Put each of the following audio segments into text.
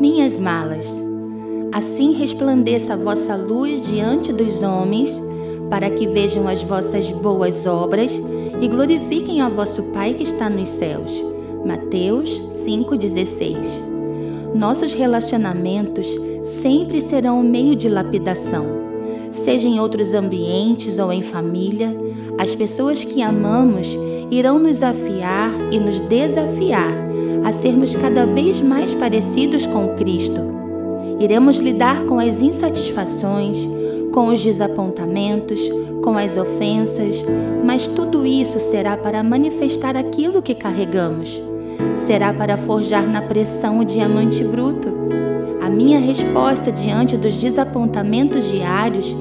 minhas malas. Assim resplandeça a vossa luz diante dos homens, para que vejam as vossas boas obras e glorifiquem a vosso Pai que está nos céus. Mateus 5,16 Nossos relacionamentos sempre serão um meio de lapidação. Seja em outros ambientes ou em família, as pessoas que amamos irão nos afiar e nos desafiar a sermos cada vez mais parecidos com Cristo. Iremos lidar com as insatisfações, com os desapontamentos, com as ofensas, mas tudo isso será para manifestar aquilo que carregamos. Será para forjar na pressão o diamante bruto. Minha resposta diante dos desapontamentos diários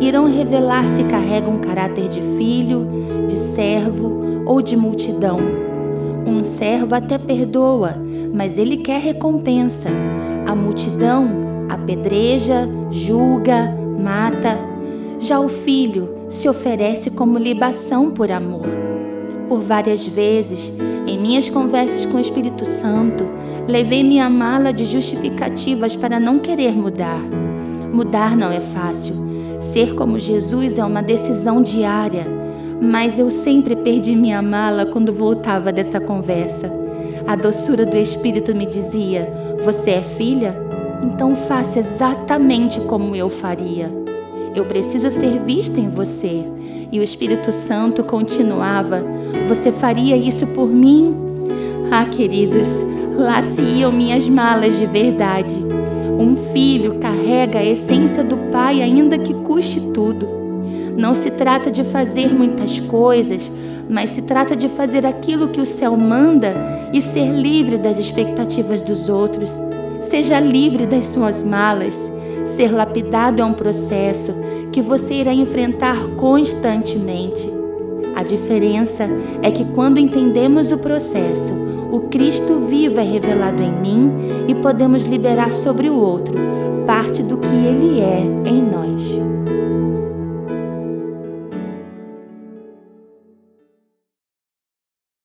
irão revelar se carrega um caráter de filho, de servo ou de multidão. Um servo até perdoa, mas ele quer recompensa. A multidão apedreja, julga, mata. Já o filho se oferece como libação por amor. Por várias vezes, em minhas conversas com o Espírito Santo, levei minha mala de justificativas para não querer mudar. Mudar não é fácil. Ser como Jesus é uma decisão diária, mas eu sempre perdi minha mala quando voltava dessa conversa. A doçura do Espírito me dizia: Você é filha? Então faça exatamente como eu faria. Eu preciso ser vista em você. E o Espírito Santo continuava: Você faria isso por mim? Ah, queridos, lá se iam minhas malas de verdade. Um filho carrega a essência do pai, ainda que custe tudo. Não se trata de fazer muitas coisas, mas se trata de fazer aquilo que o céu manda e ser livre das expectativas dos outros. Seja livre das suas malas. Ser lapidado é um processo que você irá enfrentar constantemente. A diferença é que quando entendemos o processo, o Cristo vivo é revelado em mim e podemos liberar sobre o outro parte do que ele é em nós.